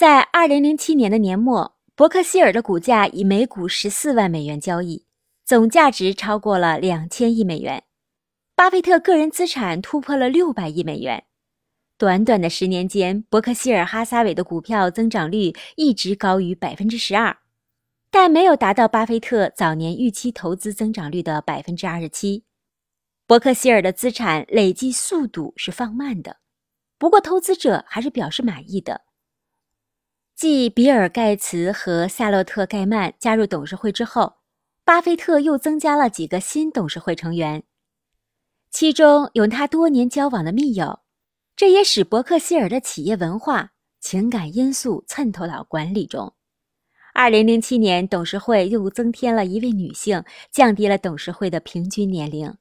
在二零零七年的年末，伯克希尔的股价以每股十四万美元交易，总价值超过了两千亿美元。巴菲特个人资产突破了六百亿美元。短短的十年间，伯克希尔哈撒韦的股票增长率一直高于百分之十二，但没有达到巴菲特早年预期投资增长率的百分之二十七。伯克希尔的资产累计速度是放慢的，不过投资者还是表示满意的。继比尔·盖茨和夏洛特·盖曼加入董事会之后，巴菲特又增加了几个新董事会成员，其中有他多年交往的密友。这也使伯克希尔的企业文化、情感因素渗透到管理中。二零零七年，董事会又增添了一位女性，降低了董事会的平均年龄。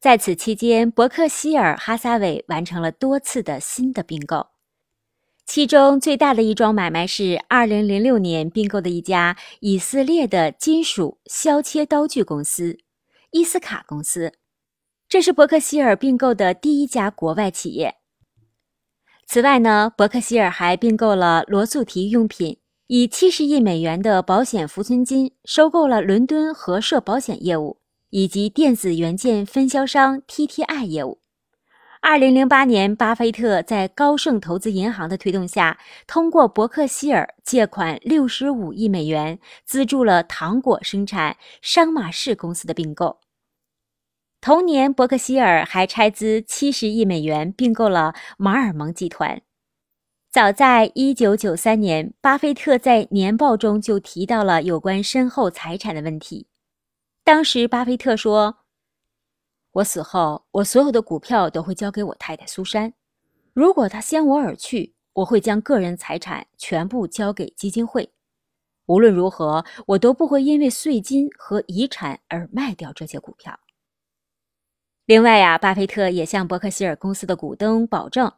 在此期间，伯克希尔哈撒韦完成了多次的新的并购。其中最大的一桩买卖是二零零六年并购的一家以色列的金属削切刀具公司——伊斯卡公司。这是伯克希尔并购的第一家国外企业。此外呢，伯克希尔还并购了罗素提用品，以七十亿美元的保险浮存金收购了伦敦和社保险业务以及电子元件分销商 TTI 业务。二零零八年，巴菲特在高盛投资银行的推动下，通过伯克希尔借款六十五亿美元，资助了糖果生产商马士公司的并购。同年，伯克希尔还拆资七十亿美元并购了马尔蒙集团。早在一九九三年，巴菲特在年报中就提到了有关身后财产的问题。当时，巴菲特说。我死后，我所有的股票都会交给我太太苏珊。如果她先我而去，我会将个人财产全部交给基金会。无论如何，我都不会因为税金和遗产而卖掉这些股票。另外呀，巴菲特也向伯克希尔公司的股东保证，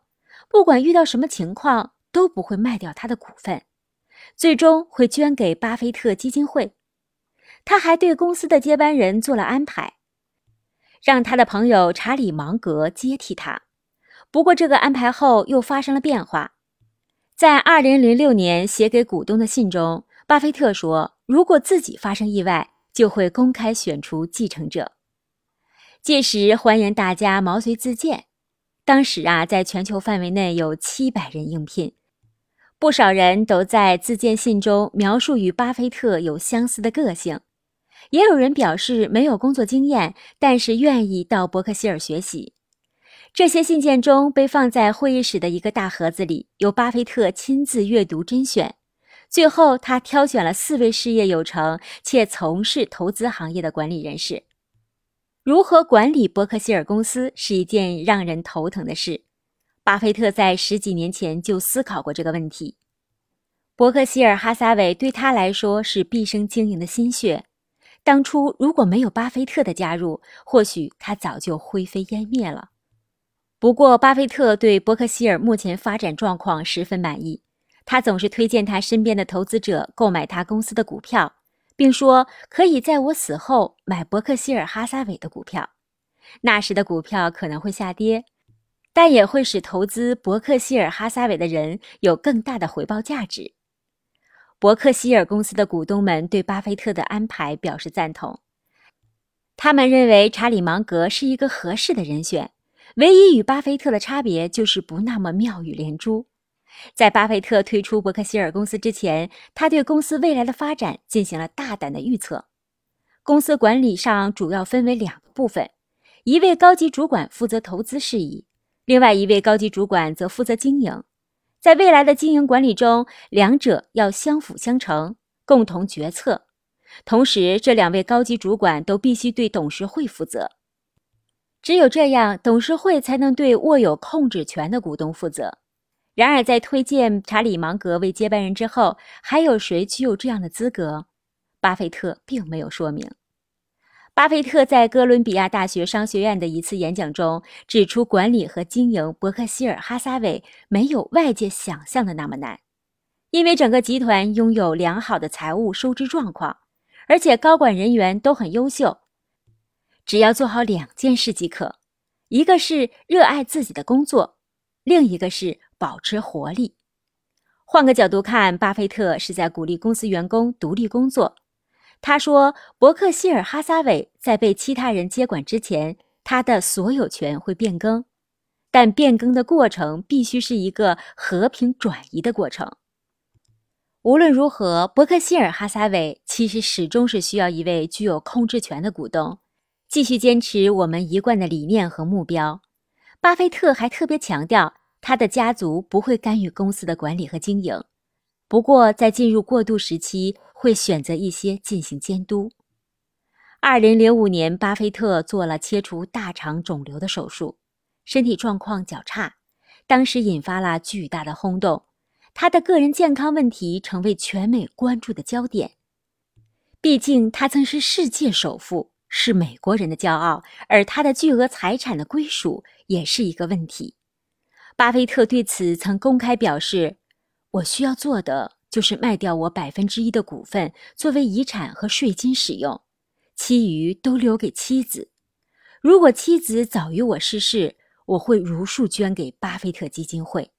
不管遇到什么情况，都不会卖掉他的股份，最终会捐给巴菲特基金会。他还对公司的接班人做了安排。让他的朋友查理·芒格接替他。不过，这个安排后又发生了变化。在2006年写给股东的信中，巴菲特说：“如果自己发生意外，就会公开选出继承者。届时欢迎大家毛遂自荐。”当时啊，在全球范围内有700人应聘，不少人都在自荐信中描述与巴菲特有相似的个性。也有人表示没有工作经验，但是愿意到伯克希尔学习。这些信件中被放在会议室的一个大盒子里，由巴菲特亲自阅读甄选。最后，他挑选了四位事业有成且从事投资行业的管理人士。如何管理伯克希尔公司是一件让人头疼的事。巴菲特在十几年前就思考过这个问题。伯克希尔哈撒韦对他来说是毕生经营的心血。当初如果没有巴菲特的加入，或许他早就灰飞烟灭了。不过，巴菲特对伯克希尔目前发展状况十分满意，他总是推荐他身边的投资者购买他公司的股票，并说可以在我死后买伯克希尔哈撒韦的股票。那时的股票可能会下跌，但也会使投资伯克希尔哈撒韦的人有更大的回报价值。伯克希尔公司的股东们对巴菲特的安排表示赞同，他们认为查理·芒格是一个合适的人选。唯一与巴菲特的差别就是不那么妙语连珠。在巴菲特推出伯克希尔公司之前，他对公司未来的发展进行了大胆的预测。公司管理上主要分为两个部分：一位高级主管负责投资事宜，另外一位高级主管则负责经营。在未来的经营管理中，两者要相辅相成，共同决策。同时，这两位高级主管都必须对董事会负责。只有这样，董事会才能对握有控制权的股东负责。然而，在推荐查理·芒格为接班人之后，还有谁具有这样的资格？巴菲特并没有说明。巴菲特在哥伦比亚大学商学院的一次演讲中指出，管理和经营伯克希尔哈撒韦没有外界想象的那么难，因为整个集团拥有良好的财务收支状况，而且高管人员都很优秀。只要做好两件事即可：一个是热爱自己的工作，另一个是保持活力。换个角度看，巴菲特是在鼓励公司员工独立工作。他说，伯克希尔哈撒韦在被其他人接管之前，他的所有权会变更，但变更的过程必须是一个和平转移的过程。无论如何，伯克希尔哈撒韦其实始终是需要一位具有控制权的股东，继续坚持我们一贯的理念和目标。巴菲特还特别强调，他的家族不会干预公司的管理和经营，不过在进入过渡时期。会选择一些进行监督。二零零五年，巴菲特做了切除大肠肿瘤的手术，身体状况较差，当时引发了巨大的轰动，他的个人健康问题成为全美关注的焦点。毕竟，他曾是世界首富，是美国人的骄傲，而他的巨额财产的归属也是一个问题。巴菲特对此曾公开表示：“我需要做的。”就是卖掉我百分之一的股份作为遗产和税金使用，其余都留给妻子。如果妻子早于我逝世，我会如数捐给巴菲特基金会。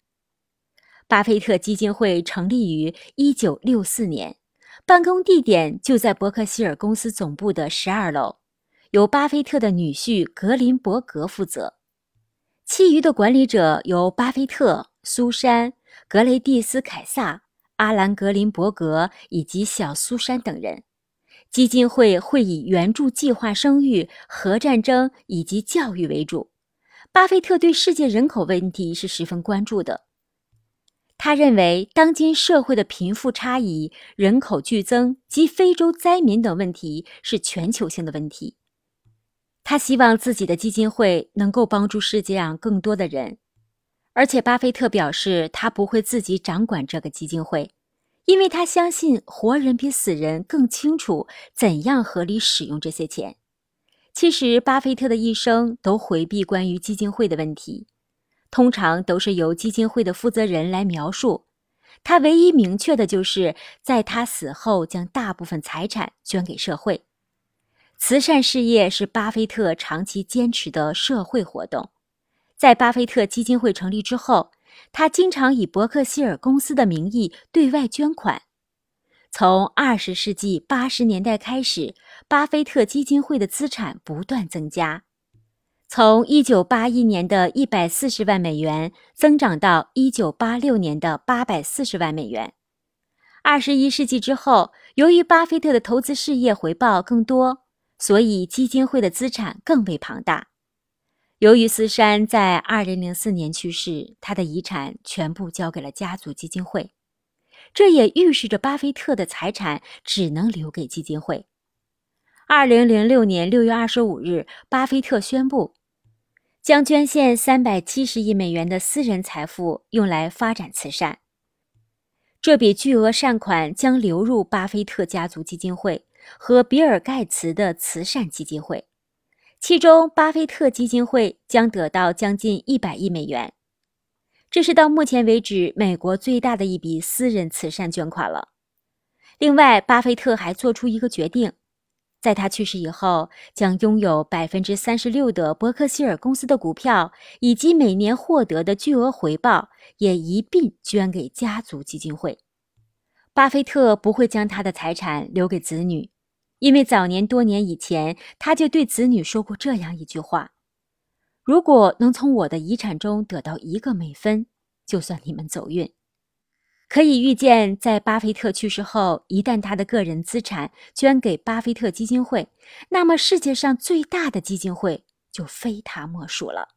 巴菲特基金会成立于一九六四年，办公地点就在伯克希尔公司总部的十二楼，由巴菲特的女婿格林伯格负责，其余的管理者由巴菲特、苏珊、格雷蒂斯、凯撒。阿兰·格林伯格以及小苏珊等人，基金会会以援助计划生育、核战争以及教育为主。巴菲特对世界人口问题是十分关注的。他认为，当今社会的贫富差异、人口剧增及非洲灾民等问题是全球性的问题。他希望自己的基金会能够帮助世界上更多的人。而且，巴菲特表示，他不会自己掌管这个基金会，因为他相信活人比死人更清楚怎样合理使用这些钱。其实，巴菲特的一生都回避关于基金会的问题，通常都是由基金会的负责人来描述。他唯一明确的就是在他死后将大部分财产捐给社会。慈善事业是巴菲特长期坚持的社会活动。在巴菲特基金会成立之后，他经常以伯克希尔公司的名义对外捐款。从二十世纪八十年代开始，巴菲特基金会的资产不断增加，从一九八一年的一百四十万美元增长到一九八六年的八百四十万美元。二十一世纪之后，由于巴菲特的投资事业回报更多，所以基金会的资产更为庞大。由于斯山在二零零四年去世，他的遗产全部交给了家族基金会，这也预示着巴菲特的财产只能留给基金会。二零零六年六月二十五日，巴菲特宣布将捐献三百七十亿美元的私人财富用来发展慈善。这笔巨额善款将流入巴菲特家族基金会和比尔·盖茨的慈善基金会。其中，巴菲特基金会将得到将近一百亿美元，这是到目前为止美国最大的一笔私人慈善捐款了。另外，巴菲特还做出一个决定，在他去世以后，将拥有百分之三十六的伯克希尔公司的股票以及每年获得的巨额回报也一并捐给家族基金会。巴菲特不会将他的财产留给子女。因为早年多年以前，他就对子女说过这样一句话：“如果能从我的遗产中得到一个美分，就算你们走运。”可以预见，在巴菲特去世后，一旦他的个人资产捐给巴菲特基金会，那么世界上最大的基金会就非他莫属了。